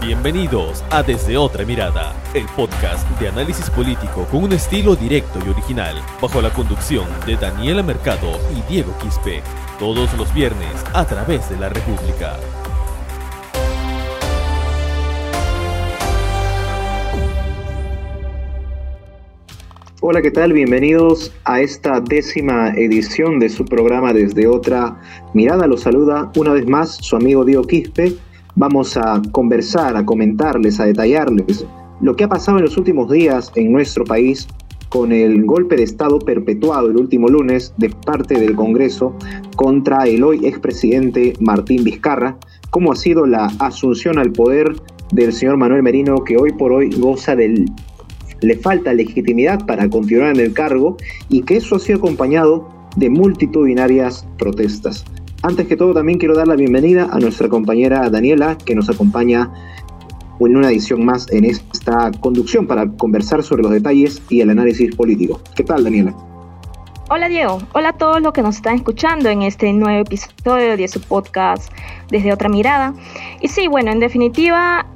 Bienvenidos a Desde Otra Mirada, el podcast de análisis político con un estilo directo y original, bajo la conducción de Daniela Mercado y Diego Quispe, todos los viernes a través de la República. Hola, ¿qué tal? Bienvenidos a esta décima edición de su programa Desde Otra Mirada. Los saluda una vez más su amigo Diego Quispe Vamos a conversar, a comentarles, a detallarles lo que ha pasado en los últimos días en nuestro país con el golpe de Estado perpetuado el último lunes de parte del Congreso contra el hoy expresidente Martín Vizcarra, cómo ha sido la asunción al poder del señor Manuel Merino que hoy por hoy goza del le falta legitimidad para continuar en el cargo y que eso ha sido acompañado de multitudinarias protestas. Antes que todo, también quiero dar la bienvenida a nuestra compañera Daniela, que nos acompaña en una edición más en esta conducción para conversar sobre los detalles y el análisis político. ¿Qué tal, Daniela? Hola Diego, hola a todos los que nos están escuchando en este nuevo episodio de su podcast desde otra mirada. Y sí, bueno, en definitiva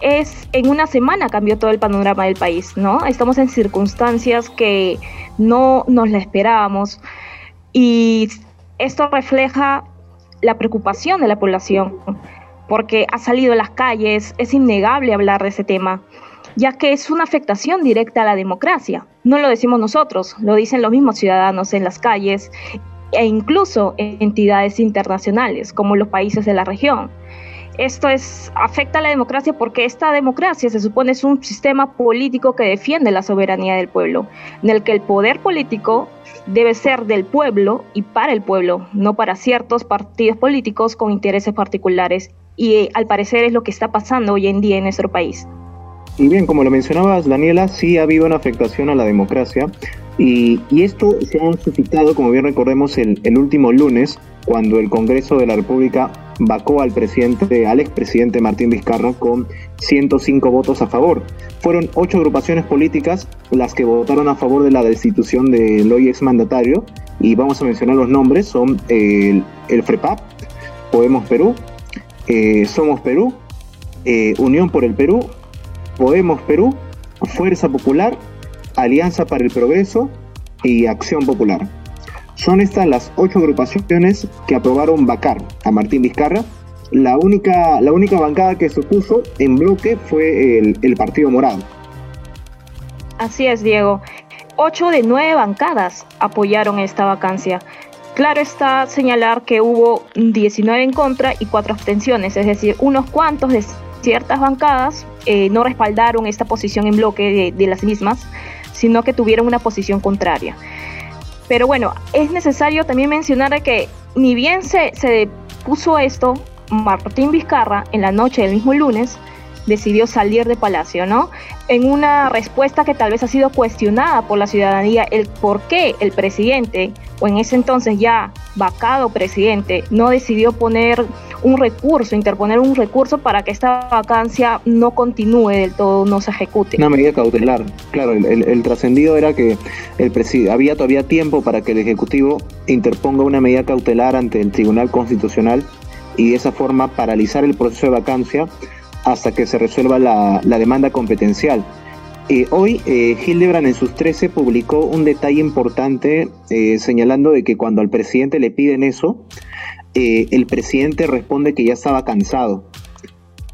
es en una semana cambió todo el panorama del país, ¿no? Estamos en circunstancias que no nos la esperábamos y esto refleja la preocupación de la población, porque ha salido a las calles, es innegable hablar de ese tema, ya que es una afectación directa a la democracia. No lo decimos nosotros, lo dicen los mismos ciudadanos en las calles e incluso entidades internacionales, como los países de la región. Esto es, afecta a la democracia porque esta democracia se supone es un sistema político que defiende la soberanía del pueblo, en el que el poder político debe ser del pueblo y para el pueblo, no para ciertos partidos políticos con intereses particulares. Y eh, al parecer es lo que está pasando hoy en día en nuestro país. Y bien, como lo mencionabas, Daniela, sí ha habido una afectación a la democracia. Y, esto se ha suscitado, como bien recordemos, el, el último lunes, cuando el Congreso de la República vacó al presidente, al expresidente Martín Vizcarra con 105 votos a favor. Fueron ocho agrupaciones políticas las que votaron a favor de la destitución del hoy exmandatario y vamos a mencionar los nombres, son el, FREPAP, Podemos Perú, eh, Somos Perú, eh, Unión por el Perú, Podemos Perú, Fuerza Popular, Alianza para el Progreso y Acción Popular. Son estas las ocho agrupaciones que aprobaron vacar a Martín Vizcarra. La única, la única bancada que se opuso en bloque fue el, Partido Morado. Así es, Diego. Ocho de nueve bancadas apoyaron esta vacancia. Claro está señalar que hubo 19 en contra y cuatro abstenciones, es decir, unos cuantos de ciertas bancadas eh, no respaldaron esta posición en bloque de, de las mismas, sino que tuvieron una posición contraria. Pero bueno, es necesario también mencionar que ni bien se, se puso esto, Martín Vizcarra en la noche del mismo lunes decidió salir de Palacio, ¿no? En una respuesta que tal vez ha sido cuestionada por la ciudadanía, el por qué el presidente, o en ese entonces ya vacado presidente, no decidió poner un recurso, interponer un recurso para que esta vacancia no continúe del todo, no se ejecute. Una medida cautelar, claro, el, trascendido era que el había todavía tiempo para que el Ejecutivo interponga una medida cautelar ante el Tribunal Constitucional y de esa forma paralizar el proceso de vacancia hasta que se resuelva la, demanda competencial. Eh, hoy eh, Hildebrand en sus 13 publicó un detalle importante eh, señalando de que cuando al presidente le piden eso, el presidente responde que ya estaba cansado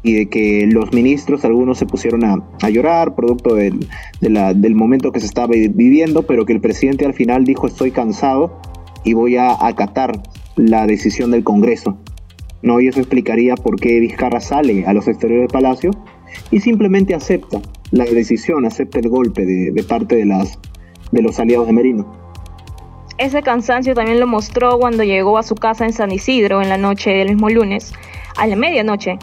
y de que los ministros, algunos se pusieron a, llorar producto del momento que se estaba viviendo, pero que el presidente al final dijo estoy cansado y voy a acatar la decisión del Congreso. ¿No? Y eso explicaría por qué Vizcarra sale a los exteriores del Palacio y simplemente acepta la decisión, acepta el golpe de, parte de, las, de los aliados de Merino. Ese cansancio también lo mostró cuando llegó a su casa en San Isidro en la noche del mismo lunes, a la medianoche.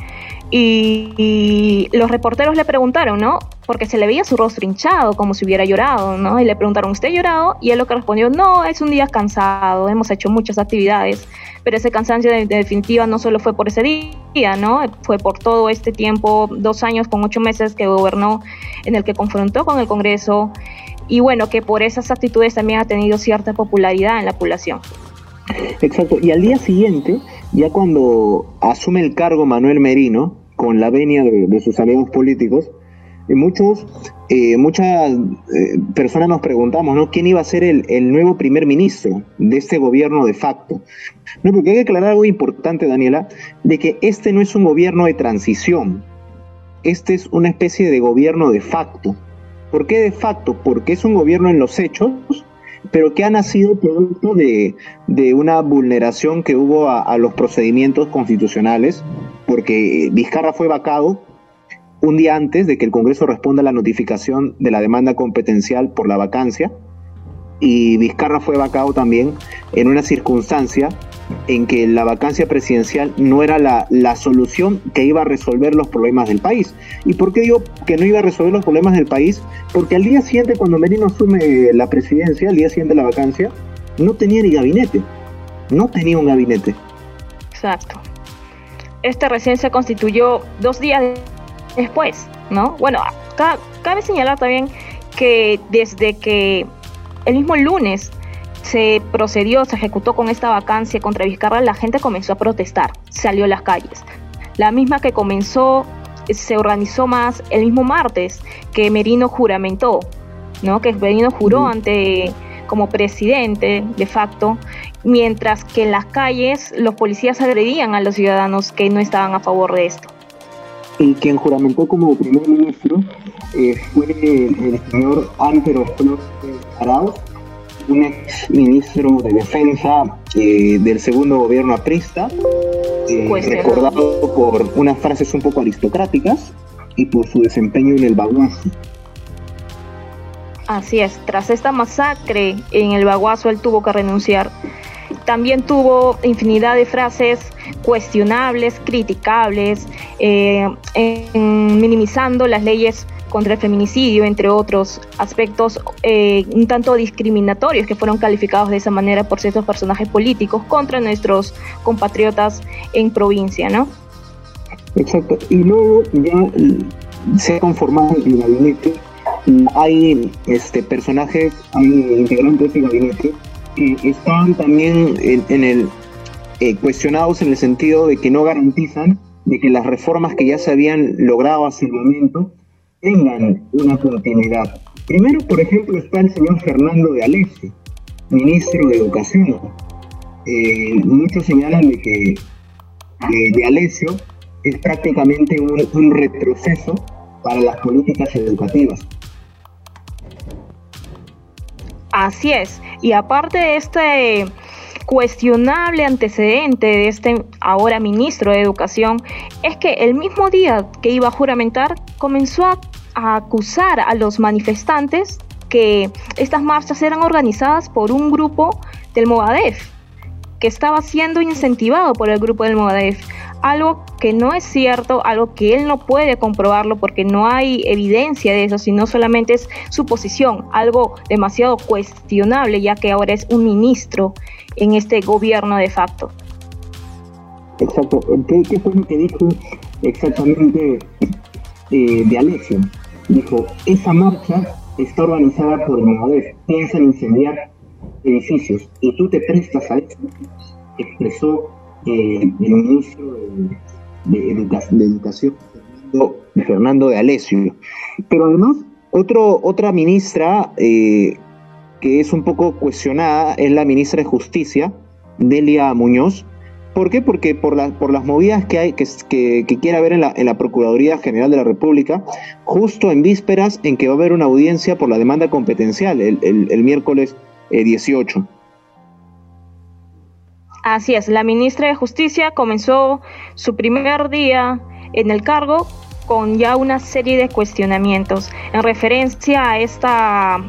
Y, los reporteros le preguntaron, ¿no? Porque se le veía su rostro hinchado, como si hubiera llorado, ¿no? Y le preguntaron, ¿usted ha llorado? Y él lo que respondió, no, es un día cansado, hemos hecho muchas actividades, pero ese cansancio de, definitiva no solo fue por ese día, ¿no? Fue por todo este tiempo, dos años con ocho meses que gobernó, en el que confrontó con el Congreso, y bueno, que por esas actitudes también ha tenido cierta popularidad en la población. Exacto, y al día siguiente, ya cuando asume el cargo Manuel Merino, con la venia de, sus aliados políticos, muchos, eh, muchas eh, personas nos preguntamos, ¿no? ¿Quién iba a ser el, el, nuevo primer ministro de este gobierno de facto? No, porque hay que aclarar algo importante, Daniela, de que este no es un gobierno de transición, este es una especie de gobierno de facto. ¿Por qué de facto? Porque es un gobierno en los hechos, pero que ha nacido producto de, una vulneración que hubo a, los procedimientos constitucionales, porque Vizcarra fue vacado un día antes de que el Congreso responda a la notificación de la demanda competencial por la vacancia, y Vizcarra fue vacado también en una circunstancia en que la vacancia presidencial no era la, solución que iba a resolver los problemas del país. ¿Y por qué digo que no iba a resolver los problemas del país? Porque al día siguiente, cuando Merino asume la presidencia, al día siguiente de la vacancia, no tenía ni gabinete. No tenía un gabinete. Exacto. Este recién se constituyó dos días después, ¿no? Bueno, cabe señalar también que desde que el mismo lunes se procedió, se ejecutó con esta vacancia contra Vizcarra, la gente comenzó a protestar, salió a las calles. La misma que comenzó, se organizó más el mismo martes que Merino juramentó, ¿no? Que Merino juró ante como presidente de facto, mientras que en las calles los policías agredían a los ciudadanos que no estaban a favor de esto. Y quien juramentó como primer ministro eh, fue el, señor Flores Arauz, un ex ministro de Defensa eh, del segundo gobierno aprista, eh, recordado por unas frases un poco aristocráticas y por su desempeño en el Baguazo. Así es, tras esta masacre en el Baguazo él tuvo que renunciar. También tuvo infinidad de frases cuestionables, criticables, eh, minimizando las leyes contra el feminicidio, entre otros aspectos eh, un tanto discriminatorios que fueron calificados de esa manera por ciertos personajes políticos contra nuestros compatriotas en provincia, ¿no? Exacto. Y luego ya se ha conformado el gabinete. Hay este personajes, hay integrantes del gabinete están también en, el eh, cuestionados en el sentido de que no garantizan de que las reformas que ya se habían logrado hasta el momento tengan una continuidad. Primero, por ejemplo, está el señor Fernando de Alessio, ministro de Educación. Eh, muchos señalan de que de Alessio es prácticamente un, retroceso para las políticas educativas. Así es. Y aparte de este cuestionable antecedente de este ahora ministro de Educación, es que el mismo día que iba a juramentar comenzó a a acusar a los manifestantes que estas marchas eran organizadas por un grupo del Movadef, que estaba siendo incentivado por el grupo del Movadef. Algo que no es cierto, algo que él no puede comprobarlo porque no hay evidencia de eso, sino solamente es su posición, algo demasiado cuestionable ya que ahora es un ministro en este gobierno de facto. Exacto. ¿Qué, fue lo que dijo exactamente eh, de Alexio? dijo, esa marcha está organizada por el piensa en incendiar edificios y tú te prestas a eso, expresó eh, el ministro de, Educación, Fernando, de Alessio. Pero además, otro, otra ministra eh, que es un poco cuestionada es la ministra de Justicia, Delia Muñoz, ¿Por qué? Porque por, por las movidas que hay, que, que, quiere haber en la, en la, Procuraduría General de la República, justo en vísperas en que va a haber una audiencia por la demanda competencial el, miércoles 18. Así es, la ministra de Justicia comenzó su primer día en el cargo con ya una serie de cuestionamientos en referencia a esta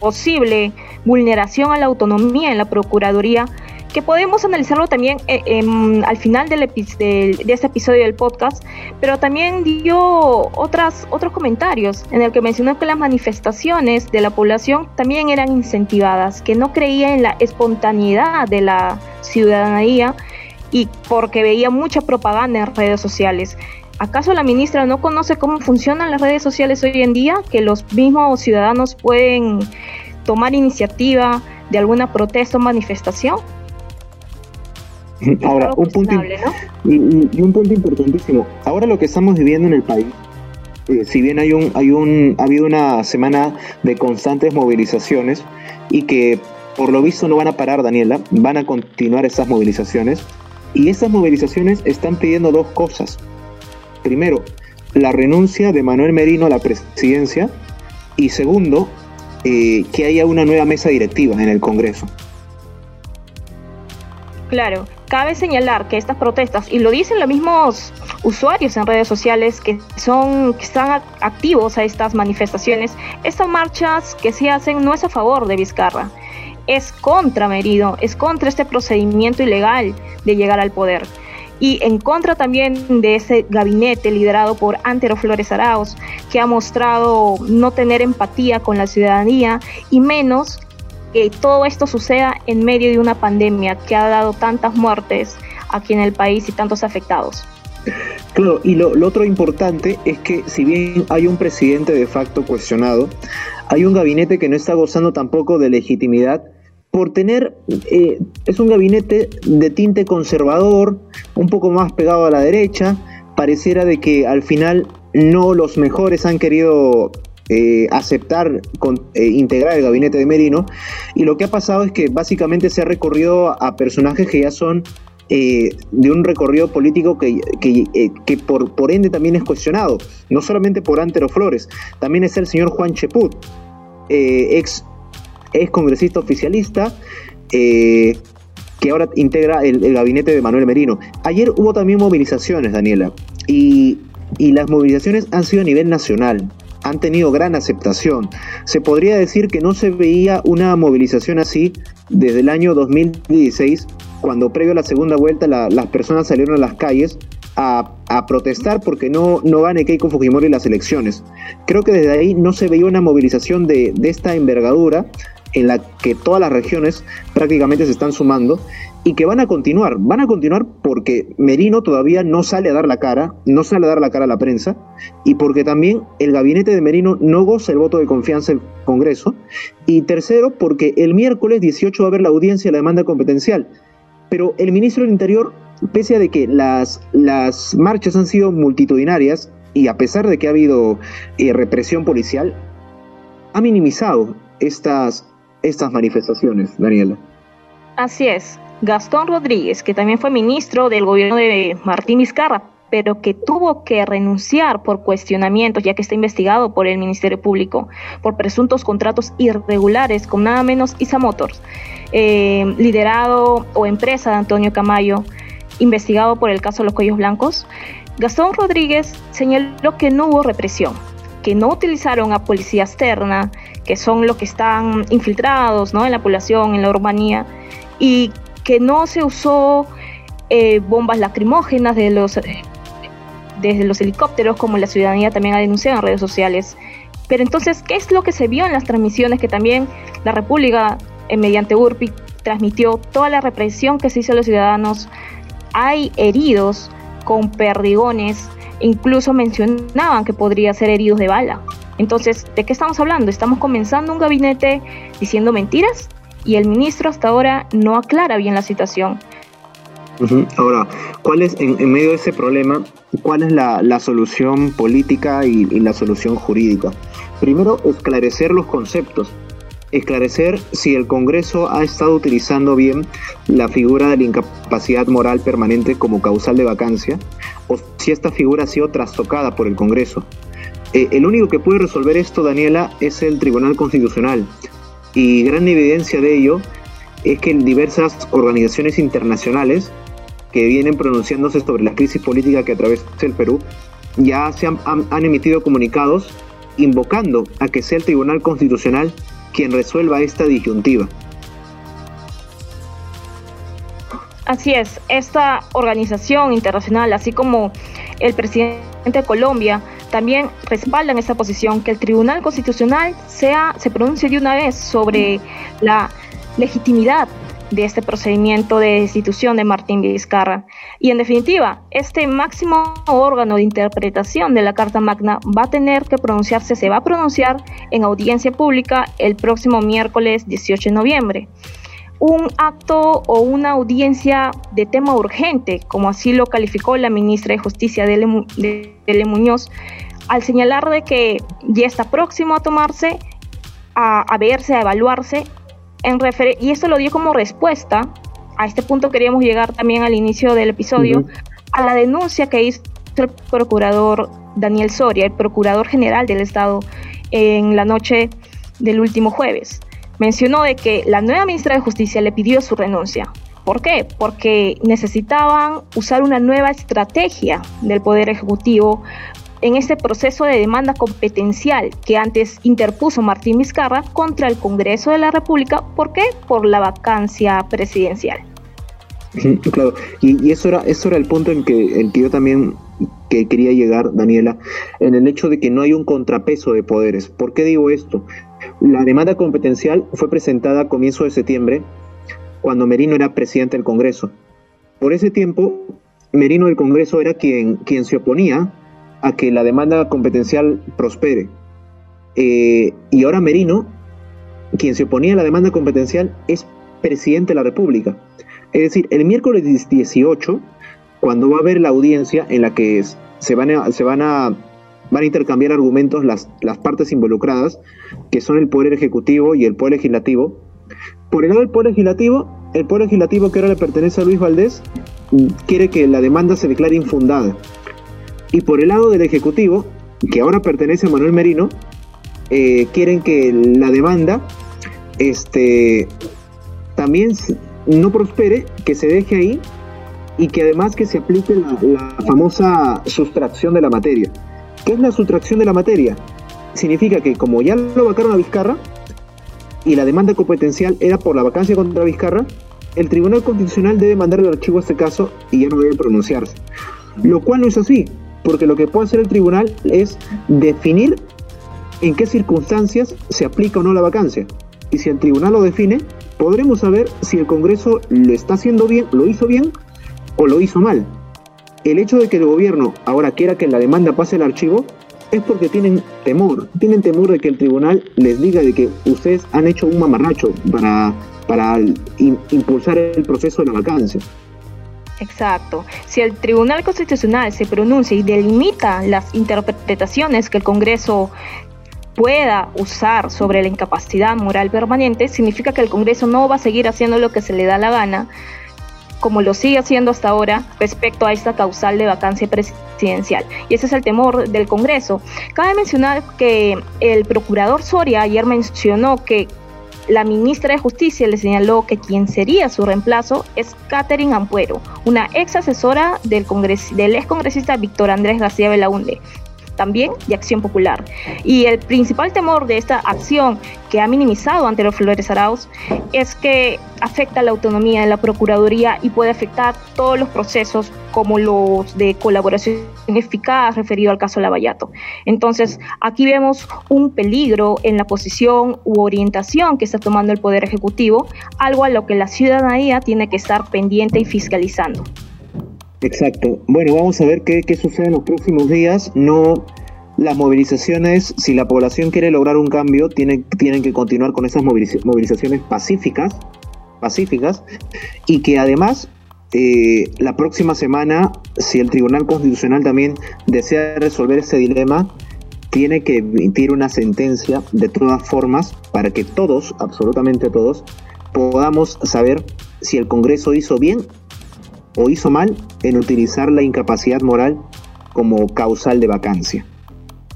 posible vulneración a la autonomía en la Procuraduría que podemos analizarlo también eh, al final del de, este episodio del podcast, pero también dio otras, otros comentarios en el que mencionó que las manifestaciones de la población también eran incentivadas, que no creía en la espontaneidad de la ciudadanía y porque veía mucha propaganda en redes sociales. ¿Acaso la ministra no conoce cómo funcionan las redes sociales hoy en día? Que los mismos ciudadanos pueden tomar iniciativa de alguna protesta o manifestación. Ahora, un punto, y, un punto importantísimo. Ahora lo que estamos viviendo en el país, eh, si bien hay un, hay un, ha habido una semana de constantes movilizaciones y que por lo visto no van a parar, Daniela, van a continuar esas movilizaciones. Y esas movilizaciones están pidiendo dos cosas. Primero, la renuncia de Manuel Merino a la presidencia y segundo, eh, que haya una nueva mesa directiva en el Congreso. Claro, cabe señalar que estas protestas, y lo dicen los mismos usuarios en redes sociales que son que están activos a estas manifestaciones, estas marchas que se hacen no es a favor de Vizcarra, es contra Merido, es contra este procedimiento ilegal de llegar al poder. Y en contra también de ese gabinete liderado por Antero Flores Arauz, que ha mostrado no tener empatía con la ciudadanía y menos que todo esto suceda en medio de una pandemia que ha dado tantas muertes aquí en el país y tantos afectados. Claro, y lo, otro importante es que si bien hay un presidente de facto cuestionado, hay un gabinete que no está gozando tampoco de legitimidad por tener, eh, es un gabinete de tinte conservador, un poco más pegado a la derecha, pareciera de que al final no los mejores han querido eh, aceptar con, eh, integrar el gabinete de Merino y lo que ha pasado es que básicamente se ha recorrido a personajes que ya son de un recorrido político que, que, por, por, ende también es cuestionado, no solamente por Antero Flores, también es el señor Juan Cheput, ex es congresista oficialista eh, que ahora integra el, gabinete de Manuel Merino. Ayer hubo también movilizaciones, Daniela, y, y las movilizaciones han sido a nivel nacional han tenido gran aceptación. Se podría decir que no se veía una movilización así desde el año 2016, cuando previo a la segunda vuelta las personas salieron a las calles a, protestar porque no, no gane Keiko Fujimori las elecciones. Creo que desde ahí no se veía una movilización de, de esta envergadura en la que todas las regiones prácticamente se están sumando y que van a continuar. Van a continuar porque Merino todavía no sale a dar la cara, no sale a dar la cara a la prensa y porque también el gabinete de Merino no goza el voto de confianza del Congreso. Y tercero, porque el miércoles 18 va a haber la audiencia de la demanda competencial. Pero el ministro del Interior, pese a que las, las marchas han sido multitudinarias y a pesar de que ha habido eh, represión policial, ha minimizado estas, estas manifestaciones, Daniela. Así es. Gastón Rodríguez, que también fue ministro del gobierno de Martín Vizcarra, pero que tuvo que renunciar por cuestionamientos, ya que está investigado por el Ministerio Público por presuntos contratos irregulares con nada menos ISA Motors, eh, liderado o empresa de Antonio Camayo, investigado por el caso de los cuellos blancos. Gastón Rodríguez señaló que no hubo represión, que no utilizaron a policía externa, que son los que están infiltrados ¿no? en la población, en la urbanía, y que no se usó eh, bombas lacrimógenas de los, eh, desde los helicópteros, como la ciudadanía también ha denunciado en redes sociales. Pero entonces, ¿qué es lo que se vio en las transmisiones que también la República, eh, mediante URPI, transmitió toda la represión que se hizo a los ciudadanos? Hay heridos con perdigones, incluso mencionaban que podría ser heridos de bala. Entonces, ¿de qué estamos hablando? Estamos comenzando un gabinete diciendo mentiras y el ministro hasta ahora no aclara bien la situación. Ahora, ¿cuál es, en, medio de ese problema, cuál es la, solución política y, la solución jurídica? Primero, esclarecer los conceptos, esclarecer si el Congreso ha estado utilizando bien la figura de la incapacidad moral permanente como causal de vacancia o si esta figura ha sido trastocada por el Congreso. Eh, el único que puede resolver esto, Daniela, es el Tribunal Constitucional. Y gran evidencia de ello es que diversas organizaciones internacionales que vienen pronunciándose sobre la crisis política que atraviesa el Perú ya se han, han emitido comunicados invocando a que sea el Tribunal Constitucional quien resuelva esta disyuntiva. Así es, esta organización internacional, así como el presidente de Colombia, también respaldan esta posición, que el Tribunal Constitucional sea, se pronuncie de una vez sobre la legitimidad de este procedimiento de destitución de Martín Vizcarra. Y en definitiva, este máximo órgano de interpretación de la Carta Magna va a tener que pronunciarse, se va a pronunciar en audiencia pública el próximo miércoles 18 de noviembre. Un acto o una audiencia de tema urgente, como así lo calificó la ministra de Justicia de L. Muñoz, al señalar de que ya está próximo a tomarse, a, verse, a evaluarse, en y esto lo dio como respuesta, a este punto queríamos llegar también al inicio del episodio, a la denuncia que hizo el procurador Daniel Soria, el procurador general del Estado, en la noche del último jueves mencionó de que la nueva ministra de Justicia le pidió su renuncia. ¿Por qué? Porque necesitaban usar una nueva estrategia del Poder Ejecutivo en este proceso de demanda competencial que antes interpuso Martín Vizcarra contra el Congreso de la República. ¿Por qué? Por la vacancia presidencial. Claro, y, eso, era, eso era el punto en que, en que yo también que quería llegar, Daniela, en el hecho de que no hay un contrapeso de poderes. ¿Por qué digo esto? La demanda competencial fue presentada a comienzo de septiembre, cuando Merino era presidente del Congreso. Por ese tiempo, Merino del Congreso era quien, quien se oponía a que la demanda competencial prospere. Eh, y ahora Merino, quien se oponía a la demanda competencial, es presidente de la República. Es decir, el miércoles 18, cuando va a haber la audiencia en la que se van se van a van a intercambiar argumentos las, las partes involucradas, que son el Poder Ejecutivo y el Poder Legislativo. Por el lado del Poder Legislativo, el Poder Legislativo que ahora le pertenece a Luis Valdés quiere que la demanda se declare infundada. Y por el lado del Ejecutivo, que ahora pertenece a Manuel Merino, eh, quieren que la demanda este, también no prospere, que se deje ahí y que además que se aplique la, la famosa sustracción de la materia. ¿Qué es la sustracción de la materia? Significa que como ya lo vacaron a Vizcarra y la demanda competencial era por la vacancia contra Vizcarra, el Tribunal Constitucional debe mandar el archivo a este caso y ya no debe pronunciarse. Lo cual no es así, porque lo que puede hacer el tribunal es definir en qué circunstancias se aplica o no la vacancia. Y si el tribunal lo define, podremos saber si el Congreso lo está haciendo bien, lo hizo bien o lo hizo mal el hecho de que el gobierno ahora quiera que la demanda pase al archivo es porque tienen temor, tienen temor de que el tribunal les diga de que ustedes han hecho un mamarracho para, para impulsar el proceso de la vacancia. Exacto. Si el Tribunal Constitucional se pronuncia y delimita las interpretaciones que el Congreso pueda usar sobre la incapacidad moral permanente, significa que el Congreso no va a seguir haciendo lo que se le da la gana, como lo sigue haciendo hasta ahora respecto a esta causal de vacancia presidencial. Y ese es el temor del Congreso. Cabe mencionar que el procurador Soria ayer mencionó que la ministra de Justicia le señaló que quien sería su reemplazo es Catherine Ampuero, una ex asesora del, del ex congresista Víctor Andrés García Belaunde, también de Acción Popular. Y el principal temor de esta acción que ha minimizado ante los Flores Arauz es que afecta la autonomía de la Procuraduría y puede afectar todos los procesos como los de colaboración eficaz referido al caso Lavallato. Entonces, aquí vemos un peligro en la posición u orientación que está tomando el Poder Ejecutivo, algo a lo que la ciudadanía tiene que estar pendiente y fiscalizando. Exacto. Bueno, vamos a ver qué, sucede en los próximos días. No, las movilizaciones, si la población quiere lograr un cambio, tienen, tienen que continuar con esas movilizaciones pacíficas, pacíficas, y que además eh, la próxima semana, si el Tribunal Constitucional también desea resolver ese dilema, tiene que emitir una sentencia de todas formas para que todos, absolutamente todos, podamos saber si el Congreso hizo bien o hizo mal en utilizar la incapacidad moral como causal de vacancia.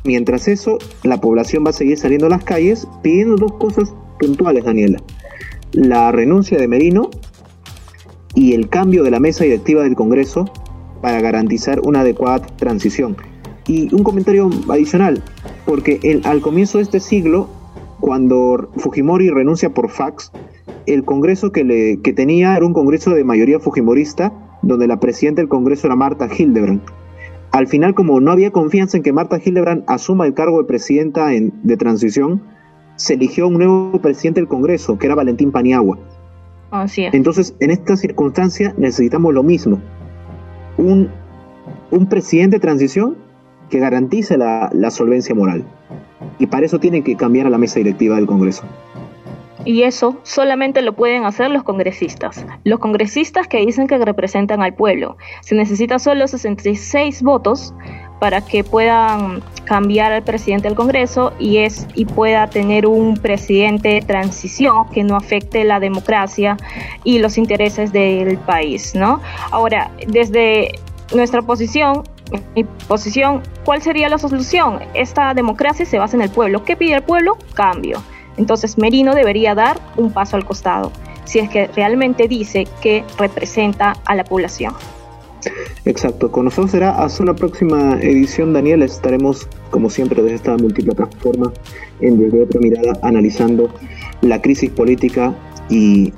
Mientras eso, la población va a seguir saliendo a las calles pidiendo dos cosas puntuales, Daniela. La renuncia de Merino y el cambio de la mesa directiva del Congreso para garantizar una adecuada transición. Y un comentario adicional, porque el, al comienzo de este siglo, cuando Fujimori renuncia por fax, el Congreso que, le, que tenía era un Congreso de mayoría fujimorista donde la presidenta del Congreso era Marta Hildebrand. Al final, como no había confianza en que Marta Hildebrand asuma el cargo de presidenta de transición, se eligió un nuevo presidente del Congreso, que era Valentín Paniagua. Así Entonces, en esta circunstancia necesitamos lo mismo. Un, un presidente de transición que garantice la, la solvencia moral. Y para eso tiene que cambiar a la mesa directiva del Congreso. Y eso solamente lo pueden hacer los congresistas. Los congresistas que dicen que representan al pueblo. Se necesita solo 66 votos para que puedan cambiar al presidente del Congreso y es y pueda tener un presidente de transición que no afecte la democracia y los intereses del país, ¿no? Ahora, desde nuestra posición, mi posición, ¿cuál sería la solución? Esta democracia se basa en el pueblo. ¿Qué pide el pueblo? Cambio. Entonces Merino debería dar un paso al costado, si es que realmente dice que representa a la población. Exacto, con nosotros será hasta una próxima edición, Daniel. Estaremos, como siempre, desde esta plataforma en Desde Otra Mirada, analizando la crisis política y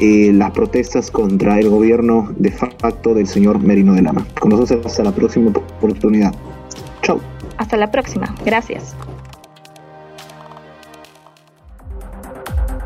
eh, las protestas contra el gobierno de facto del señor Merino de Lama. Con nosotros hasta la próxima oportunidad. Chao. Hasta la próxima. Gracias.